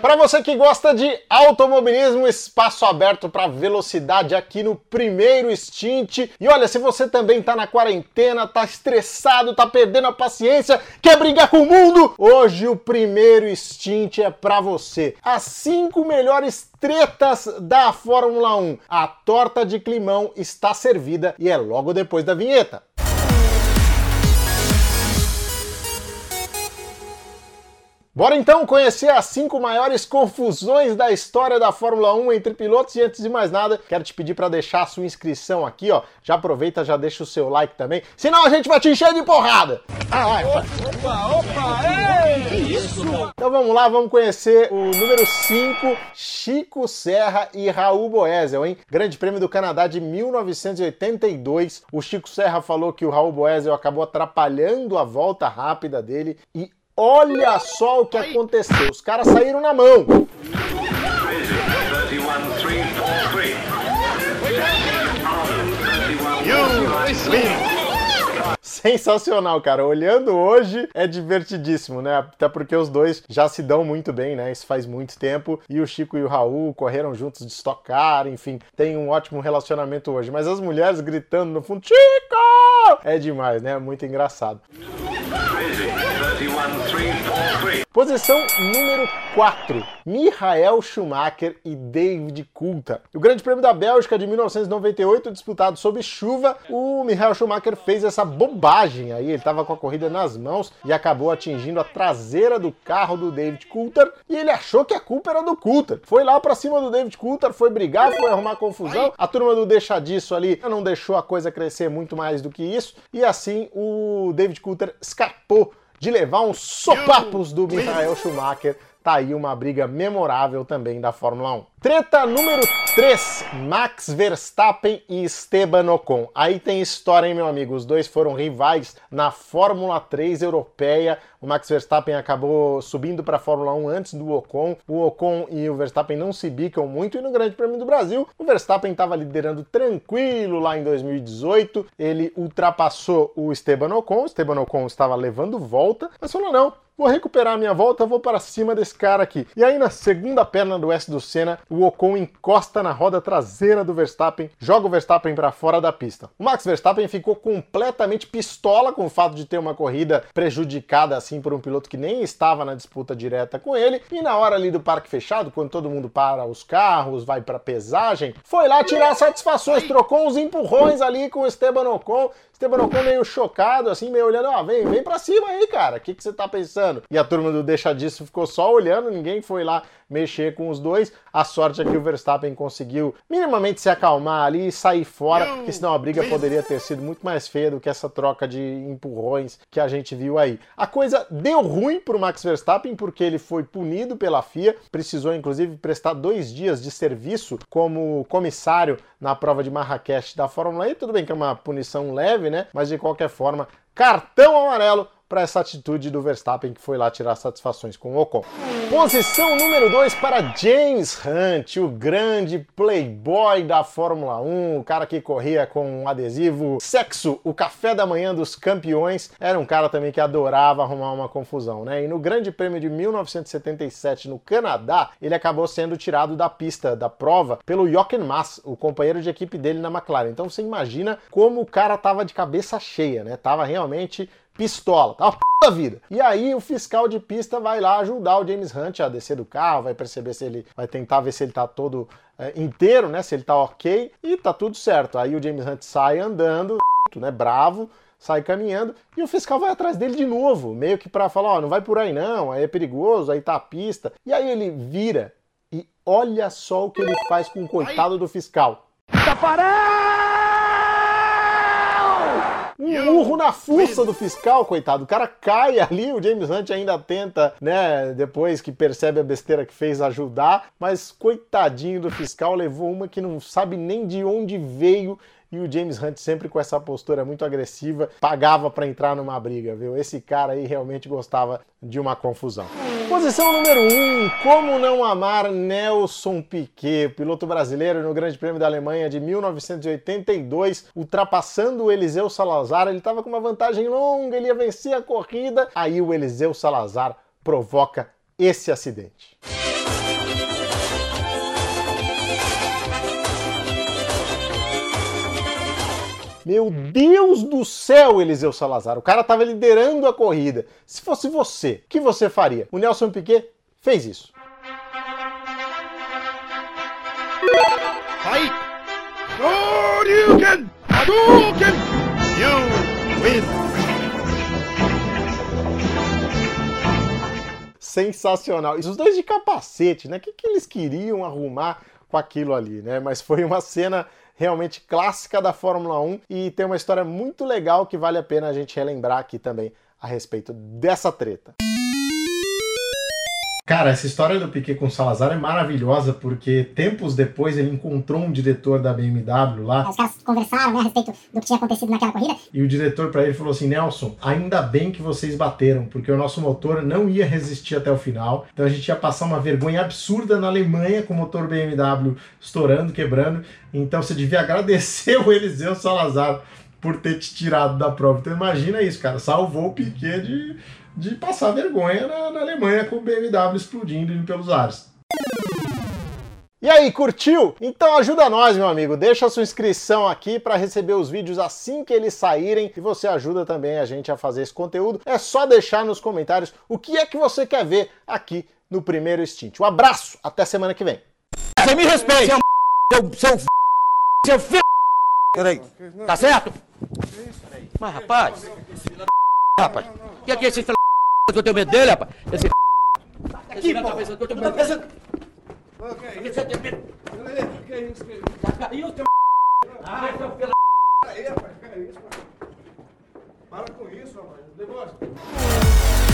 Para você que gosta de automobilismo, espaço aberto para velocidade aqui no primeiro stint. E olha, se você também tá na quarentena, tá estressado, tá perdendo a paciência, quer brigar com o mundo, hoje o primeiro stint é para você. As cinco melhores tretas da Fórmula 1. A torta de climão está servida e é logo depois da vinheta. Bora então conhecer as cinco maiores confusões da história da Fórmula 1 entre pilotos e antes de mais nada, quero te pedir para deixar a sua inscrição aqui, ó. Já aproveita, já deixa o seu like também, senão a gente vai te encher de porrada. Ah, vai, opa, opa, ei, isso? Então vamos lá, vamos conhecer o número 5, Chico Serra e Raul Boesel, hein? Grande Prêmio do Canadá de 1982. O Chico Serra falou que o Raul Boesel acabou atrapalhando a volta rápida dele e Olha só o que aconteceu. Os caras saíram na mão. Sensacional, cara. Olhando hoje é divertidíssimo, né? Até porque os dois já se dão muito bem, né? Isso faz muito tempo. E o Chico e o Raul correram juntos de estocar, enfim, tem um ótimo relacionamento hoje. Mas as mulheres gritando no fundo, Chico! É demais, né? Muito engraçado. Posição número 4, Michael Schumacher e David Coulthard. O Grande Prêmio da Bélgica de 1998, disputado sob chuva, o Michael Schumacher fez essa bobagem aí, ele estava com a corrida nas mãos e acabou atingindo a traseira do carro do David Coulthard e ele achou que a culpa era do Coulthard. Foi lá para cima do David Coulthard, foi brigar, foi arrumar confusão. A turma do deixa disso ali não deixou a coisa crescer muito mais do que isso e assim o David Coulthard escapou de levar uns sopapos do Michael Schumacher. Tá aí uma briga memorável também da Fórmula 1. Treta número 3, Max Verstappen e Esteban Ocon. Aí tem história, hein, meu amigo? Os dois foram rivais na Fórmula 3 europeia. O Max Verstappen acabou subindo para a Fórmula 1 antes do Ocon. O Ocon e o Verstappen não se bicam muito e no Grande Prêmio do Brasil, o Verstappen estava liderando tranquilo lá em 2018. Ele ultrapassou o Esteban Ocon. O Esteban Ocon estava levando volta, mas falou: não, vou recuperar a minha volta, vou para cima desse cara aqui. E aí na segunda perna do S do Senna, o Ocon encosta na roda traseira do Verstappen, joga o Verstappen para fora da pista. O Max Verstappen ficou completamente pistola com o fato de ter uma corrida prejudicada assim por um piloto que nem estava na disputa direta com ele, e na hora ali do parque fechado, quando todo mundo para os carros, vai para pesagem, foi lá tirar satisfações, trocou uns empurrões ali com o Esteban Ocon. Esteban Ocon meio chocado, assim, meio olhando, ó, vem, vem pra cima aí, cara, o que, que você tá pensando? E a turma do Deixa Disso ficou só olhando, ninguém foi lá mexer com os dois. A sorte é que o Verstappen conseguiu minimamente se acalmar ali e sair fora, porque senão a briga poderia ter sido muito mais feia do que essa troca de empurrões que a gente viu aí. A coisa deu ruim pro Max Verstappen porque ele foi punido pela FIA, precisou inclusive prestar dois dias de serviço como comissário na prova de Marrakech da Fórmula E. Tudo bem que é uma punição leve, né? Mas de qualquer forma, cartão amarelo para essa atitude do Verstappen que foi lá tirar satisfações com o Ocon. Posição número 2 para James Hunt, o grande playboy da Fórmula 1, o cara que corria com um adesivo sexo, o café da manhã dos campeões. Era um cara também que adorava arrumar uma confusão, né? E no Grande Prêmio de 1977 no Canadá, ele acabou sendo tirado da pista da prova pelo Jochen Mass, o companheiro de equipe dele na McLaren. Então você imagina como o cara tava de cabeça cheia, né? Tava realmente pistola, tá uma p da vida. E aí o fiscal de pista vai lá ajudar o James Hunt a descer do carro, vai perceber se ele vai tentar ver se ele tá todo é, inteiro, né? Se ele tá ok e tá tudo certo. Aí o James Hunt sai andando, né? Bravo sai caminhando e o fiscal vai atrás dele de novo, meio que para falar, ó, oh, não vai por aí não, aí é perigoso, aí tá a pista. E aí ele vira e olha só o que ele faz com o coitado do fiscal. Tá parado! Um urro na fuça do fiscal, coitado. O cara cai ali, o James Hunt ainda tenta, né, depois que percebe a besteira que fez, ajudar, mas coitadinho do fiscal, levou uma que não sabe nem de onde veio e o James Hunt sempre com essa postura muito agressiva, pagava para entrar numa briga, viu? Esse cara aí realmente gostava de uma confusão. Posição número 1, um, como não amar Nelson Piquet, piloto brasileiro no Grande Prêmio da Alemanha de 1982, ultrapassando o Eliseu Salazar, ele estava com uma vantagem longa, ele ia vencer a corrida, aí o Eliseu Salazar provoca esse acidente. Meu Deus do céu, Eliseu Salazar. O cara tava liderando a corrida. Se fosse você, o que você faria? O Nelson Piquet fez isso. Fight! Shoryuken! Hadouken! You win! sensacional. E os dois de capacete, né? O que, que eles queriam arrumar com aquilo ali, né? Mas foi uma cena realmente clássica da Fórmula 1 e tem uma história muito legal que vale a pena a gente relembrar aqui também a respeito dessa treta. Cara, essa história do Piquet com o Salazar é maravilhosa, porque tempos depois ele encontrou um diretor da BMW lá. Os caras conversaram né, a respeito do que tinha acontecido naquela corrida. E o diretor para ele falou assim: Nelson, ainda bem que vocês bateram, porque o nosso motor não ia resistir até o final. Então a gente ia passar uma vergonha absurda na Alemanha com o motor BMW estourando, quebrando. Então você devia agradecer o Eliseu Salazar por ter te tirado da prova. Então imagina isso, cara. Salvou o Piquet de de passar vergonha na, na Alemanha com o BMW explodindo pelos ares. E aí, curtiu? Então ajuda nós, meu amigo. Deixa a sua inscrição aqui para receber os vídeos assim que eles saírem e você ajuda também a gente a fazer esse conteúdo. É só deixar nos comentários o que é que você quer ver aqui no primeiro Stint. Um abraço, até semana que vem. Você me respeita, seu seu seu filho. Peraí. Tá certo? Mas rapaz, rapaz, é que esse filho que eu tenho medo dele, rapaz. Esse aqui, pô. Que eu tenho medo dele. Que é isso? Que é isso? Já caiu, teu Ah, seu filho. Para aí, rapaz. Que é isso, Para com isso, rapaz. Negócio.